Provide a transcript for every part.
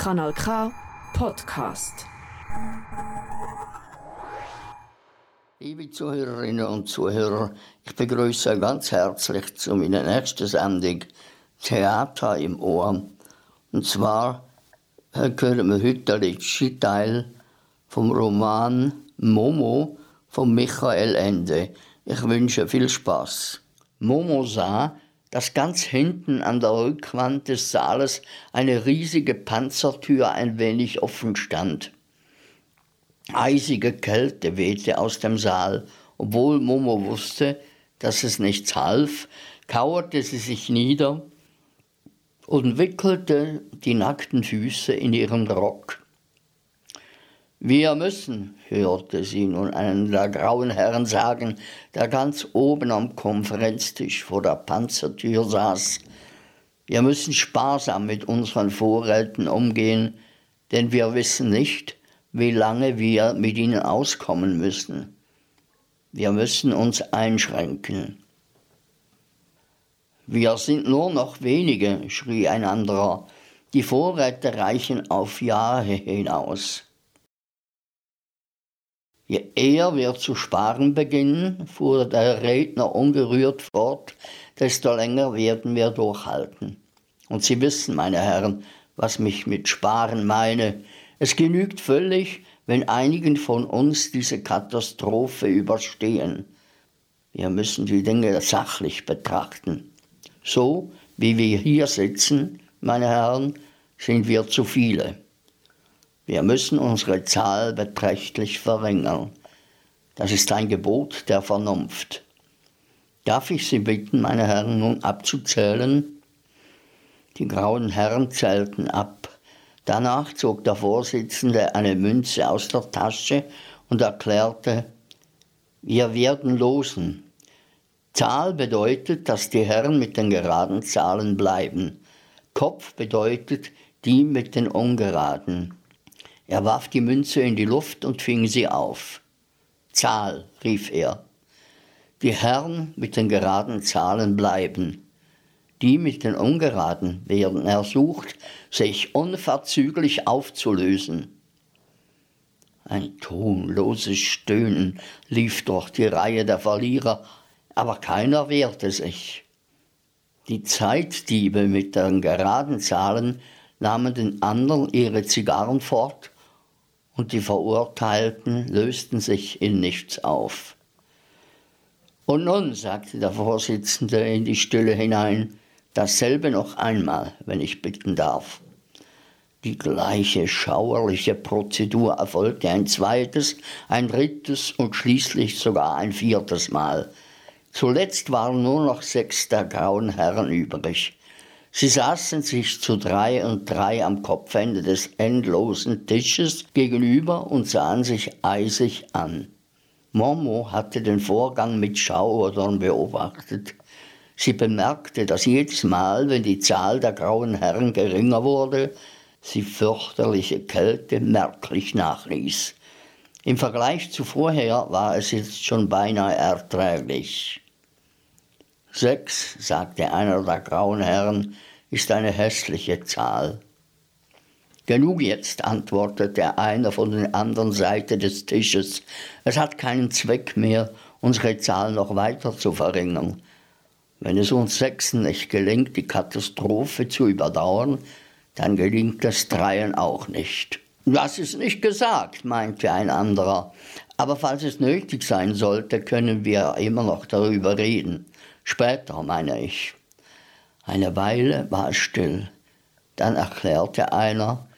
Kanal K Podcast. Liebe Zuhörerinnen und Zuhörer, ich begrüße ganz herzlich zu meiner nächsten Sendung Theater im Ohr. Und zwar hören wir heute den letzten Teil vom Roman Momo von Michael Ende. Ich wünsche viel Spaß. Momo sah, dass ganz hinten an der Rückwand des Saales eine riesige Panzertür ein wenig offen stand. Eisige Kälte wehte aus dem Saal. Obwohl Momo wusste, dass es nichts half, kauerte sie sich nieder und wickelte die nackten Füße in ihren Rock. Wir müssen, hörte sie nun einen der grauen Herren sagen, der ganz oben am Konferenztisch vor der Panzertür saß. Wir müssen sparsam mit unseren Vorräten umgehen, denn wir wissen nicht, wie lange wir mit ihnen auskommen müssen. Wir müssen uns einschränken. Wir sind nur noch wenige, schrie ein anderer. Die Vorräte reichen auf Jahre hinaus. Je eher wir zu sparen beginnen, fuhr der Redner ungerührt fort, desto länger werden wir durchhalten. Und Sie wissen, meine Herren, was mich mit Sparen meine. Es genügt völlig, wenn einigen von uns diese Katastrophe überstehen. Wir müssen die Dinge sachlich betrachten. So wie wir hier sitzen, meine Herren, sind wir zu viele. Wir müssen unsere Zahl beträchtlich verringern. Das ist ein Gebot der Vernunft. Darf ich Sie bitten, meine Herren, nun abzuzählen? Die grauen Herren zählten ab. Danach zog der Vorsitzende eine Münze aus der Tasche und erklärte, wir werden losen. Zahl bedeutet, dass die Herren mit den geraden Zahlen bleiben. Kopf bedeutet die mit den ungeraden. Er warf die Münze in die Luft und fing sie auf. Zahl, rief er. Die Herren mit den geraden Zahlen bleiben. Die mit den ungeraden werden ersucht, sich unverzüglich aufzulösen. Ein tonloses Stöhnen lief durch die Reihe der Verlierer, aber keiner wehrte sich. Die Zeitdiebe mit den geraden Zahlen nahmen den anderen ihre Zigarren fort und die Verurteilten lösten sich in nichts auf. Und nun, sagte der Vorsitzende in die Stille hinein, dasselbe noch einmal, wenn ich bitten darf. Die gleiche schauerliche Prozedur erfolgte ein zweites, ein drittes und schließlich sogar ein viertes Mal. Zuletzt waren nur noch sechs der grauen Herren übrig. Sie saßen sich zu drei und drei am Kopfende des endlosen Tisches gegenüber und sahen sich eisig an. Momo hatte den Vorgang mit Schauodern beobachtet. Sie bemerkte, dass jedes Mal, wenn die Zahl der grauen Herren geringer wurde, sie fürchterliche Kälte merklich nachließ. Im Vergleich zu vorher war es jetzt schon beinahe erträglich. Sechs, sagte einer der grauen Herren, ist eine hässliche Zahl. Genug jetzt, antwortete einer von der anderen Seite des Tisches. Es hat keinen Zweck mehr, unsere Zahl noch weiter zu verringern. Wenn es uns Sechsen nicht gelingt, die Katastrophe zu überdauern, dann gelingt es Dreien auch nicht. Das ist nicht gesagt, meinte ein anderer. Aber falls es nötig sein sollte, können wir immer noch darüber reden. Später, meine ich. Eine Weile war es still. Dann erklärte einer,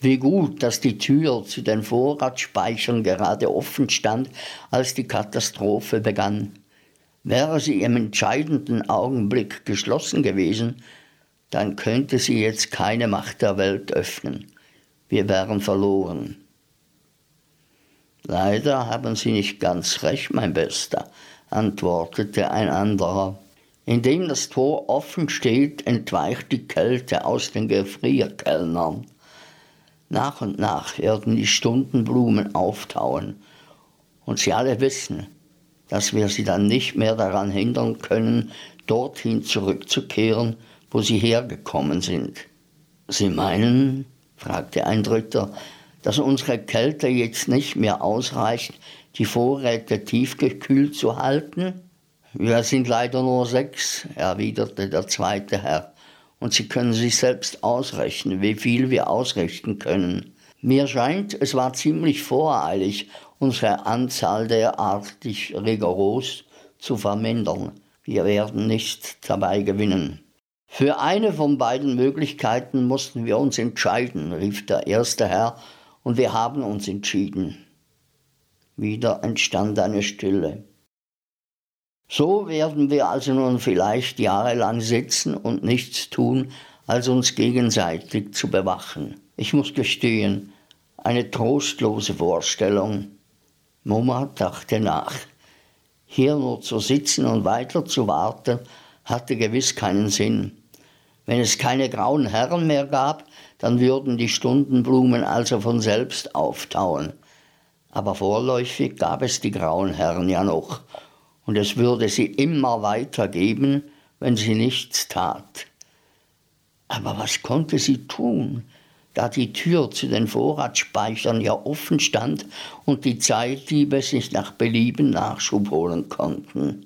wie gut, dass die Tür zu den Vorratsspeichern gerade offen stand, als die Katastrophe begann. Wäre sie im entscheidenden Augenblick geschlossen gewesen, dann könnte sie jetzt keine Macht der Welt öffnen. Wir wären verloren. Leider haben Sie nicht ganz recht, mein Bester, antwortete ein anderer. Indem das Tor offen steht, entweicht die Kälte aus den Gefrierkellnern. Nach und nach werden die Stundenblumen auftauen und sie alle wissen, dass wir sie dann nicht mehr daran hindern können, dorthin zurückzukehren, wo sie hergekommen sind. Sie meinen, fragte ein Dritter, dass unsere Kälte jetzt nicht mehr ausreicht, die Vorräte tiefgekühlt zu halten? Wir sind leider nur sechs, erwiderte der zweite Herr, und Sie können sich selbst ausrechnen, wie viel wir ausrichten können. Mir scheint, es war ziemlich voreilig, unsere Anzahl derartig rigoros zu vermindern. Wir werden nicht dabei gewinnen. Für eine von beiden Möglichkeiten mussten wir uns entscheiden, rief der erste Herr, und wir haben uns entschieden. Wieder entstand eine Stille. So werden wir also nun vielleicht jahrelang sitzen und nichts tun, als uns gegenseitig zu bewachen. Ich muss gestehen, eine trostlose Vorstellung. Moma dachte nach. Hier nur zu sitzen und weiter zu warten, hatte gewiss keinen Sinn. Wenn es keine grauen Herren mehr gab, dann würden die Stundenblumen also von selbst auftauen. Aber vorläufig gab es die grauen Herren ja noch, und es würde sie immer weiter geben, wenn sie nichts tat. Aber was konnte sie tun, da die Tür zu den Vorratsspeichern ja offen stand und die Zeitdiebe sich nach Belieben Nachschub holen konnten?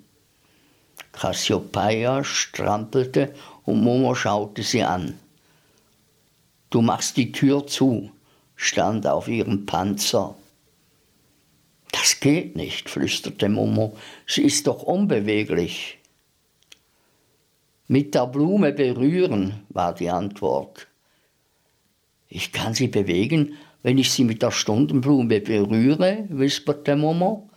Cassiopeia strampelte und Momo schaute sie an. Du machst die Tür zu, stand auf ihrem Panzer. Das geht nicht, flüsterte Momo, sie ist doch unbeweglich. Mit der Blume berühren, war die Antwort. Ich kann sie bewegen, wenn ich sie mit der Stundenblume berühre, wisperte Momo.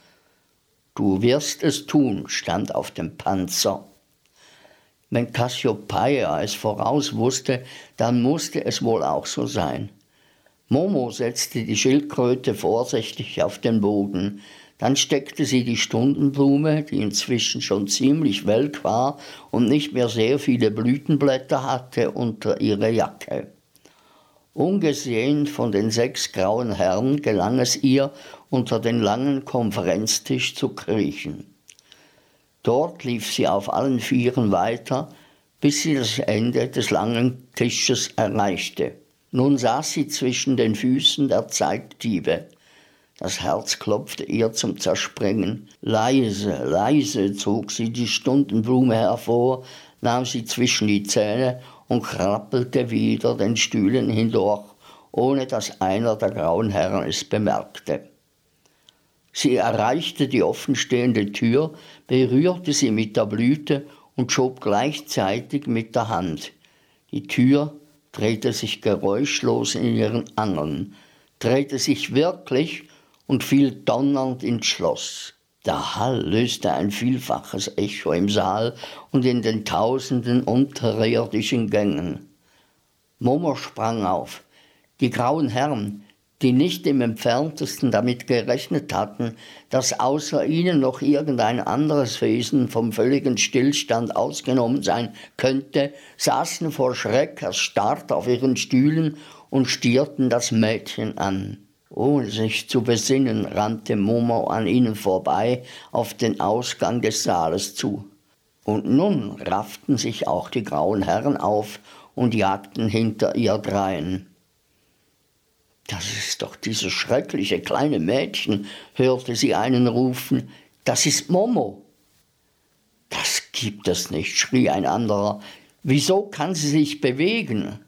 Du wirst es tun, stand auf dem Panzer. Wenn Cassiopeia es voraus wusste, dann musste es wohl auch so sein. Momo setzte die Schildkröte vorsichtig auf den Boden. Dann steckte sie die Stundenblume, die inzwischen schon ziemlich welk war und nicht mehr sehr viele Blütenblätter hatte, unter ihre Jacke. Ungesehen von den sechs grauen Herren gelang es ihr, unter den langen Konferenztisch zu kriechen. Dort lief sie auf allen Vieren weiter, bis sie das Ende des langen Tisches erreichte. Nun saß sie zwischen den Füßen der Zeitdiebe. Das Herz klopfte ihr zum Zerspringen. Leise, leise zog sie die Stundenblume hervor, nahm sie zwischen die Zähne und krabbelte wieder den Stühlen hindurch, ohne dass einer der grauen Herren es bemerkte. Sie erreichte die offenstehende Tür, berührte sie mit der Blüte und schob gleichzeitig mit der Hand. Die Tür drehte sich geräuschlos in ihren Angeln, drehte sich wirklich und fiel donnernd ins Schloss. Der Hall löste ein vielfaches Echo im Saal und in den tausenden unterirdischen Gängen. Momo sprang auf. Die grauen Herren, die nicht im entferntesten damit gerechnet hatten, dass außer ihnen noch irgendein anderes Wesen vom völligen Stillstand ausgenommen sein könnte, saßen vor Schreck erstarrt auf ihren Stühlen und stierten das Mädchen an. Ohne sich zu besinnen, rannte Momo an ihnen vorbei auf den Ausgang des Saales zu. Und nun rafften sich auch die grauen Herren auf und jagten hinter ihr drein. Das ist doch dieses schreckliche kleine Mädchen, hörte sie einen rufen. Das ist Momo. Das gibt es nicht, schrie ein anderer. Wieso kann sie sich bewegen?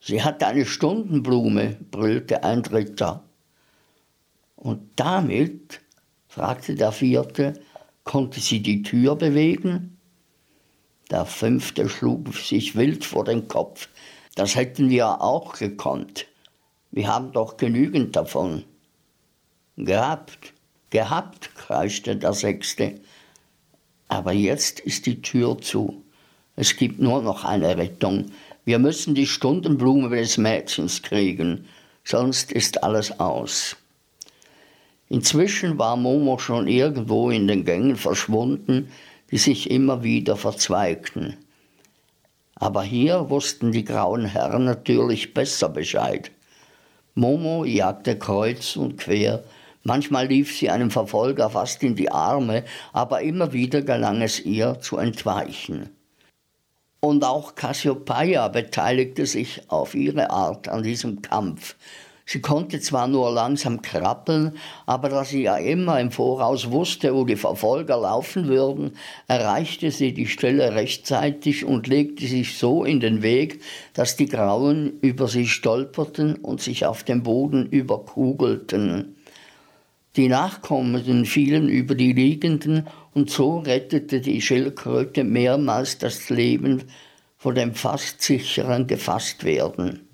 Sie hat eine Stundenblume, brüllte ein Dritter. Und damit, fragte der vierte, konnte sie die Tür bewegen? Der fünfte schlug sich wild vor den Kopf. Das hätten wir auch gekonnt. Wir haben doch genügend davon. Gehabt, gehabt, kreischte der Sechste. Aber jetzt ist die Tür zu. Es gibt nur noch eine Rettung. Wir müssen die Stundenblume des Mädchens kriegen, sonst ist alles aus. Inzwischen war Momo schon irgendwo in den Gängen verschwunden, die sich immer wieder verzweigten. Aber hier wussten die grauen Herren natürlich besser Bescheid. Momo jagte kreuz und quer. Manchmal lief sie einem Verfolger fast in die Arme, aber immer wieder gelang es ihr zu entweichen. Und auch Cassiopeia beteiligte sich auf ihre Art an diesem Kampf. Sie konnte zwar nur langsam krabbeln, aber da sie ja immer im Voraus wusste, wo die Verfolger laufen würden, erreichte sie die Stelle rechtzeitig und legte sich so in den Weg, dass die Grauen über sie stolperten und sich auf dem Boden überkugelten. Die Nachkommenden fielen über die Liegenden und so rettete die Schildkröte mehrmals das Leben vor dem fast sicheren Gefasstwerden.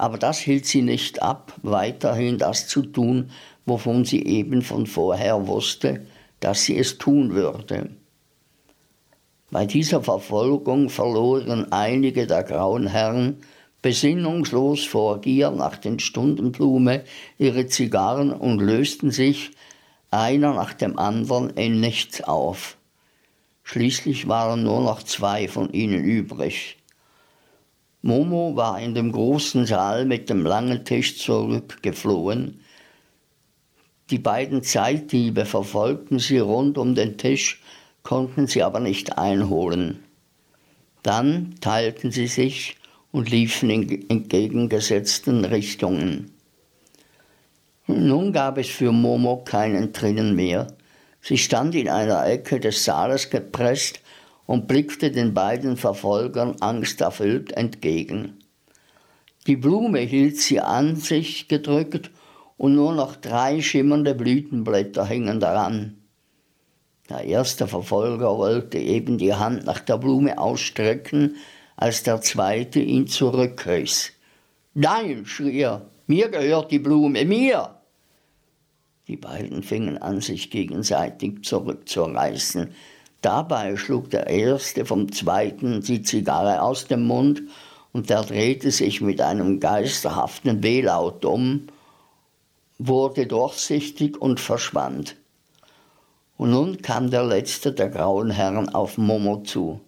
Aber das hielt sie nicht ab, weiterhin das zu tun, wovon sie eben von vorher wusste, dass sie es tun würde. Bei dieser Verfolgung verloren einige der grauen Herren besinnungslos vor Gier nach den Stundenblume ihre Zigarren und lösten sich einer nach dem anderen in nichts auf. Schließlich waren nur noch zwei von ihnen übrig. Momo war in dem großen Saal mit dem langen Tisch zurückgeflohen. Die beiden Zeitdiebe verfolgten sie rund um den Tisch, konnten sie aber nicht einholen. Dann teilten sie sich und liefen in entgegengesetzten Richtungen. Nun gab es für Momo keinen Drinnen mehr. Sie stand in einer Ecke des Saales gepresst und blickte den beiden Verfolgern angsterfüllt entgegen. Die Blume hielt sie an sich gedrückt und nur noch drei schimmernde Blütenblätter hingen daran. Der erste Verfolger wollte eben die Hand nach der Blume ausstrecken, als der zweite ihn zurückriss. Nein, schrie er, mir gehört die Blume, mir! Die beiden fingen an, sich gegenseitig zurückzureißen. Dabei schlug der erste vom zweiten die Zigarre aus dem Mund und der drehte sich mit einem geisterhaften Wehlaut um, wurde durchsichtig und verschwand. Und nun kam der letzte der grauen Herren auf Momo zu.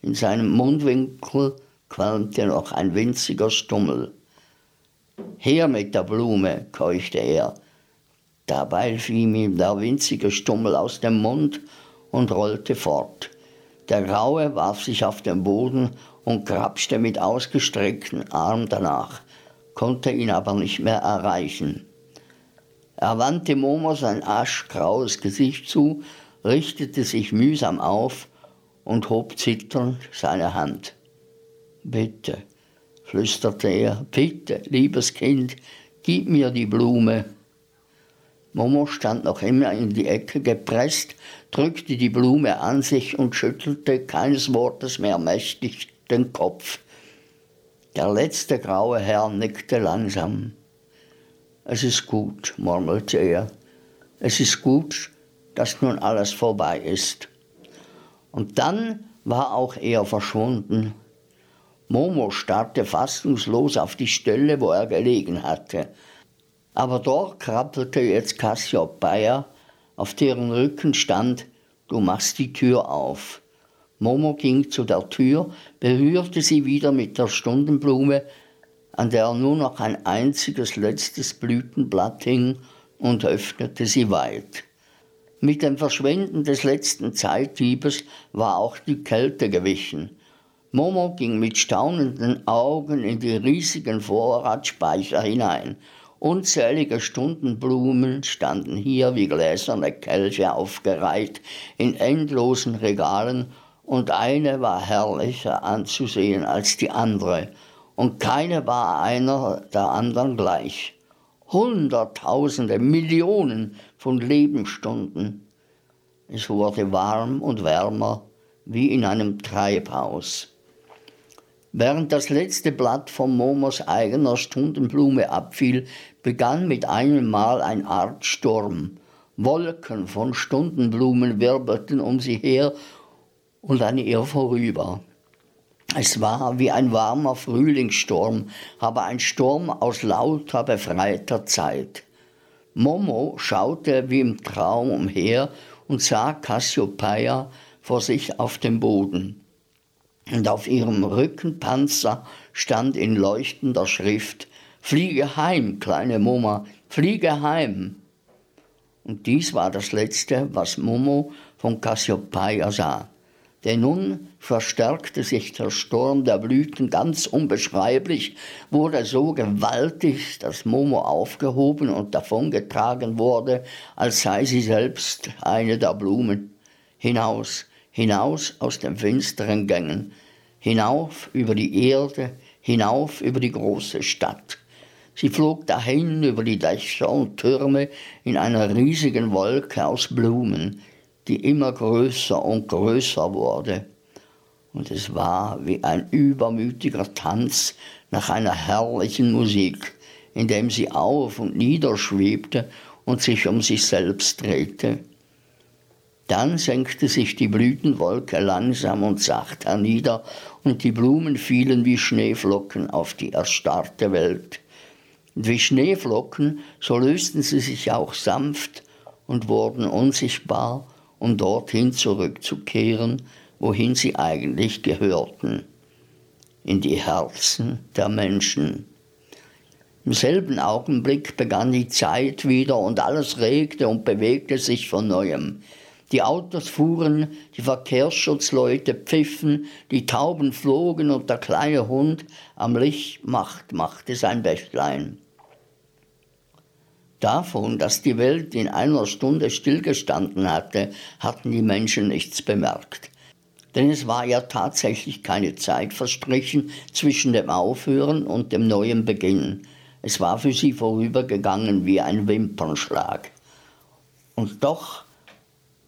In seinem Mundwinkel qualmte noch ein winziger Stummel. Her mit der Blume, keuchte er. Dabei fiel ihm der winzige Stummel aus dem Mund und rollte fort. Der Graue warf sich auf den Boden und krapschte mit ausgestreckten Armen danach, konnte ihn aber nicht mehr erreichen. Er wandte Momo sein aschgraues Gesicht zu, richtete sich mühsam auf und hob zitternd seine Hand. Bitte, flüsterte er, bitte, liebes Kind, gib mir die Blume. Momo stand noch immer in die Ecke gepresst, drückte die Blume an sich und schüttelte keines Wortes mehr mächtig den Kopf. Der letzte graue Herr nickte langsam. Es ist gut, murmelte er. Es ist gut, dass nun alles vorbei ist. Und dann war auch er verschwunden. Momo starrte fassungslos auf die Stelle, wo er gelegen hatte. Aber dort krabbelte jetzt Cassiopeia, auf deren Rücken stand, du machst die Tür auf. Momo ging zu der Tür, berührte sie wieder mit der Stundenblume, an der nur noch ein einziges letztes Blütenblatt hing, und öffnete sie weit. Mit dem Verschwinden des letzten Zeitdiebes war auch die Kälte gewichen. Momo ging mit staunenden Augen in die riesigen Vorratsspeicher hinein Unzählige Stundenblumen standen hier wie gläserne Kelche aufgereiht in endlosen Regalen, und eine war herrlicher anzusehen als die andere, und keine war einer der anderen gleich. Hunderttausende, Millionen von Lebensstunden. Es wurde warm und wärmer wie in einem Treibhaus. Während das letzte Blatt von Momos eigener Stundenblume abfiel, begann mit einem Mal ein Art Sturm. Wolken von Stundenblumen wirbelten um sie her und an ihr vorüber. Es war wie ein warmer Frühlingssturm, aber ein Sturm aus lauter befreiter Zeit. Momo schaute wie im Traum umher und sah Cassiopeia vor sich auf dem Boden und auf ihrem Rückenpanzer stand in leuchtender Schrift Fliege heim, kleine Moma, fliege heim. Und dies war das Letzte, was Momo von Cassiopeia sah. Denn nun verstärkte sich der Sturm der Blüten ganz unbeschreiblich, wurde so gewaltig, dass Momo aufgehoben und davongetragen wurde, als sei sie selbst eine der Blumen. Hinaus, hinaus aus den finsteren Gängen, hinauf über die Erde, hinauf über die große Stadt. Sie flog dahin über die Dächer und Türme in einer riesigen Wolke aus Blumen, die immer größer und größer wurde. Und es war wie ein übermütiger Tanz nach einer herrlichen Musik, in dem sie auf und nieder schwebte und sich um sich selbst drehte. Dann senkte sich die Blütenwolke langsam und sacht hernieder, und die Blumen fielen wie Schneeflocken auf die erstarrte Welt. Wie Schneeflocken, so lösten sie sich auch sanft und wurden unsichtbar um dorthin zurückzukehren, wohin sie eigentlich gehörten, in die Herzen der Menschen. Im selben Augenblick begann die Zeit wieder und alles regte und bewegte sich von neuem. Die Autos fuhren, die Verkehrsschutzleute pfiffen, die Tauben flogen und der kleine Hund am Licht macht, machte sein Bächlein. Davon, dass die Welt in einer Stunde stillgestanden hatte, hatten die Menschen nichts bemerkt. Denn es war ja tatsächlich keine Zeit verstrichen zwischen dem Aufhören und dem neuen Beginn. Es war für sie vorübergegangen wie ein Wimpernschlag. Und doch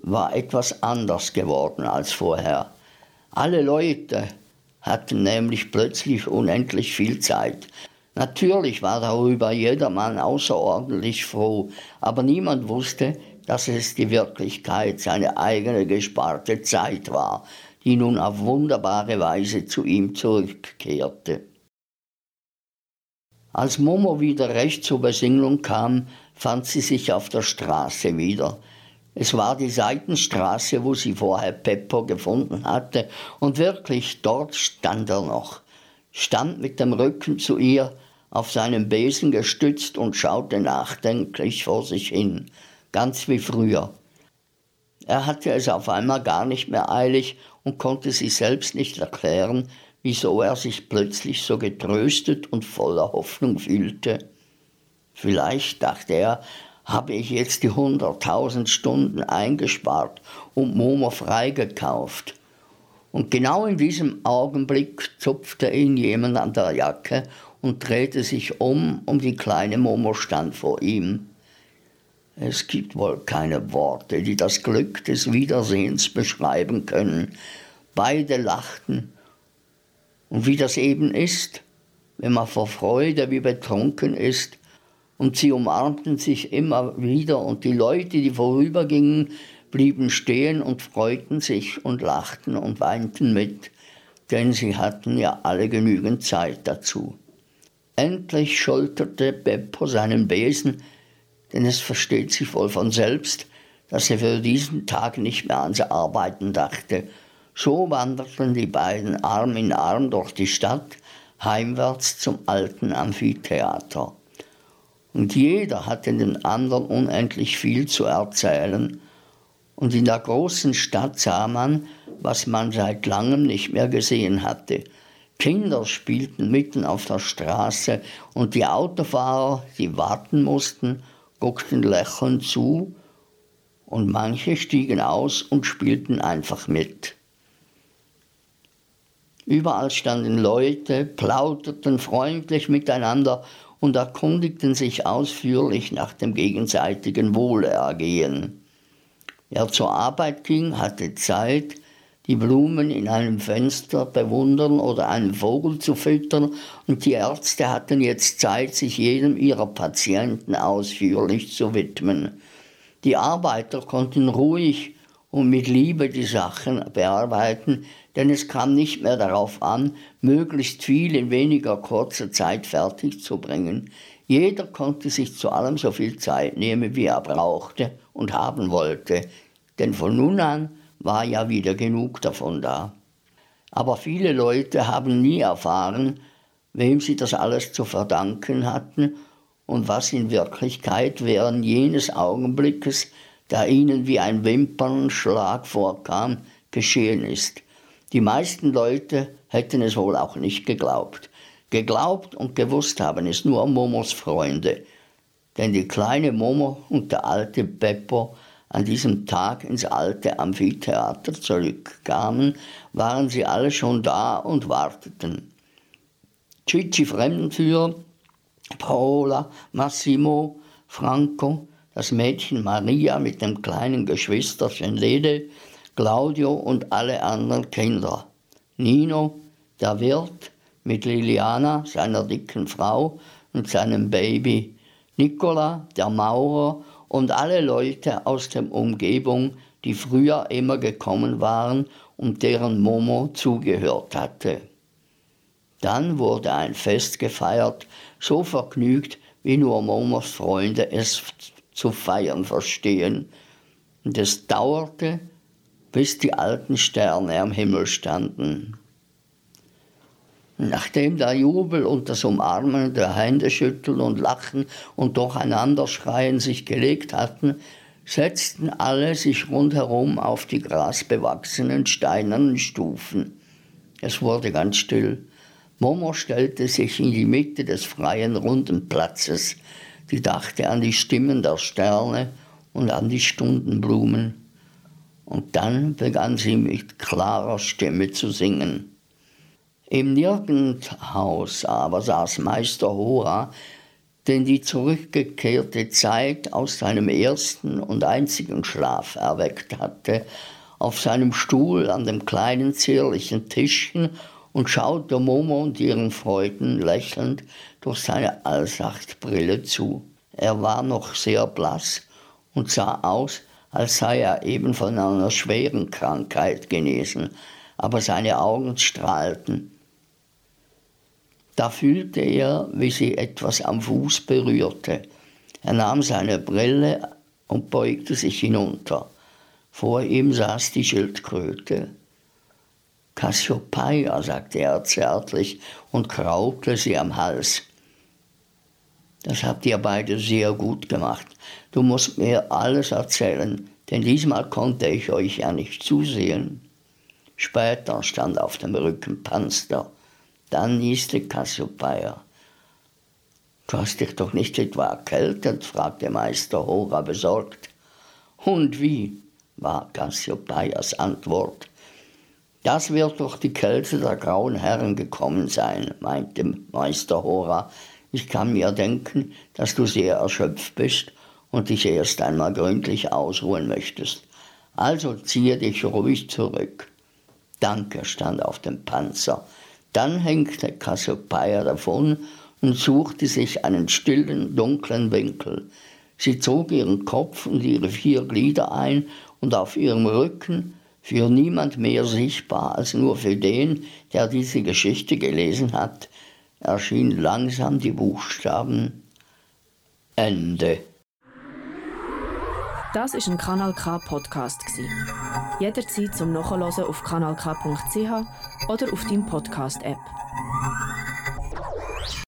war etwas anders geworden als vorher. Alle Leute hatten nämlich plötzlich unendlich viel Zeit. Natürlich war darüber jedermann außerordentlich froh, aber niemand wusste, dass es die Wirklichkeit, seine eigene gesparte Zeit war, die nun auf wunderbare Weise zu ihm zurückkehrte. Als Momo wieder recht zur Besinnung kam, fand sie sich auf der Straße wieder. Es war die Seitenstraße, wo sie vorher Peppo gefunden hatte, und wirklich dort stand er noch, stand mit dem Rücken zu ihr, auf seinen Besen gestützt und schaute nachdenklich vor sich hin, ganz wie früher. Er hatte es auf einmal gar nicht mehr eilig und konnte sich selbst nicht erklären, wieso er sich plötzlich so getröstet und voller Hoffnung fühlte. Vielleicht, dachte er, habe ich jetzt die hunderttausend Stunden eingespart und Momo freigekauft. Und genau in diesem Augenblick zupfte ihn jemand an der Jacke und drehte sich um, und die kleine Momo stand vor ihm. Es gibt wohl keine Worte, die das Glück des Wiedersehens beschreiben können. Beide lachten. Und wie das eben ist, wenn man vor Freude wie betrunken ist, und sie umarmten sich immer wieder, und die Leute, die vorübergingen, blieben stehen und freuten sich und lachten und weinten mit, denn sie hatten ja alle genügend Zeit dazu. Endlich schulterte Beppo seinen Besen, denn es versteht sich wohl von selbst, dass er für diesen Tag nicht mehr ans Arbeiten dachte. So wanderten die beiden Arm in Arm durch die Stadt, heimwärts zum alten Amphitheater. Und jeder hatte den anderen unendlich viel zu erzählen. Und in der großen Stadt sah man, was man seit langem nicht mehr gesehen hatte – Kinder spielten mitten auf der Straße und die Autofahrer, die warten mussten, guckten lächelnd zu und manche stiegen aus und spielten einfach mit. Überall standen Leute, plauderten freundlich miteinander und erkundigten sich ausführlich nach dem gegenseitigen Wohlergehen. Wer zur Arbeit ging, hatte Zeit, die Blumen in einem Fenster bewundern oder einen Vogel zu füttern, und die Ärzte hatten jetzt Zeit, sich jedem ihrer Patienten ausführlich zu widmen. Die Arbeiter konnten ruhig und mit Liebe die Sachen bearbeiten, denn es kam nicht mehr darauf an, möglichst viel in weniger kurzer Zeit fertig zu bringen. Jeder konnte sich zu allem so viel Zeit nehmen, wie er brauchte und haben wollte, denn von nun an war ja wieder genug davon da. Aber viele Leute haben nie erfahren, wem sie das alles zu verdanken hatten und was in Wirklichkeit während jenes Augenblickes, der ihnen wie ein Wimpernschlag vorkam, geschehen ist. Die meisten Leute hätten es wohl auch nicht geglaubt. Geglaubt und gewusst haben es nur Momos Freunde. Denn die kleine Momo und der alte Beppo an diesem Tag ins alte Amphitheater zurückkamen, waren sie alle schon da und warteten. Cici Fremdenführer, Paola, Massimo, Franco, das Mädchen Maria mit dem kleinen Geschwisterchen Lede, Claudio und alle anderen Kinder. Nino, der Wirt, mit Liliana, seiner dicken Frau, und seinem Baby, Nicola, der Maurer und alle Leute aus der Umgebung, die früher immer gekommen waren und deren Momo zugehört hatte. Dann wurde ein Fest gefeiert, so vergnügt, wie nur Momos Freunde es zu feiern verstehen. Und es dauerte, bis die alten Sterne am Himmel standen. Nachdem der Jubel und das Umarmen, der Händeschütteln und Lachen und Durcheinanderschreien sich gelegt hatten, setzten alle sich rundherum auf die grasbewachsenen steinernen Stufen. Es wurde ganz still. Momo stellte sich in die Mitte des freien runden Platzes. Sie dachte an die Stimmen der Sterne und an die Stundenblumen. Und dann begann sie mit klarer Stimme zu singen. Im Nirgendhaus aber saß Meister Hora, den die zurückgekehrte Zeit aus seinem ersten und einzigen Schlaf erweckt hatte, auf seinem Stuhl an dem kleinen zierlichen Tischchen und schaute Momo und ihren Freuden lächelnd durch seine Allsachtbrille zu. Er war noch sehr blass und sah aus, als sei er eben von einer schweren Krankheit genesen, aber seine Augen strahlten da fühlte er, wie sie etwas am Fuß berührte. Er nahm seine Brille und beugte sich hinunter. Vor ihm saß die Schildkröte. Cassiopeia, sagte er zärtlich und kraute sie am Hals. Das habt ihr beide sehr gut gemacht. Du musst mir alles erzählen, denn diesmal konnte ich euch ja nicht zusehen. Später stand auf dem Rücken Panster dann nieste Cassiopeia. Du hast dich doch nicht etwa erkältet? fragte Meister Hora besorgt. Und wie? war Cassiopeias Antwort. Das wird durch die Kälte der grauen Herren gekommen sein, meinte Meister Hora. Ich kann mir denken, dass du sehr erschöpft bist und dich erst einmal gründlich ausruhen möchtest. Also ziehe dich ruhig zurück. Danke stand auf dem Panzer. Dann hängte Cassiopeia davon und suchte sich einen stillen, dunklen Winkel. Sie zog ihren Kopf und ihre vier Glieder ein und auf ihrem Rücken, für niemand mehr sichtbar als nur für den, der diese Geschichte gelesen hat, erschienen langsam die Buchstaben Ende. Das ist ein Kanal K Podcast Jederzeit zum Nachhören auf kanalk.ch oder auf deinem Podcast App.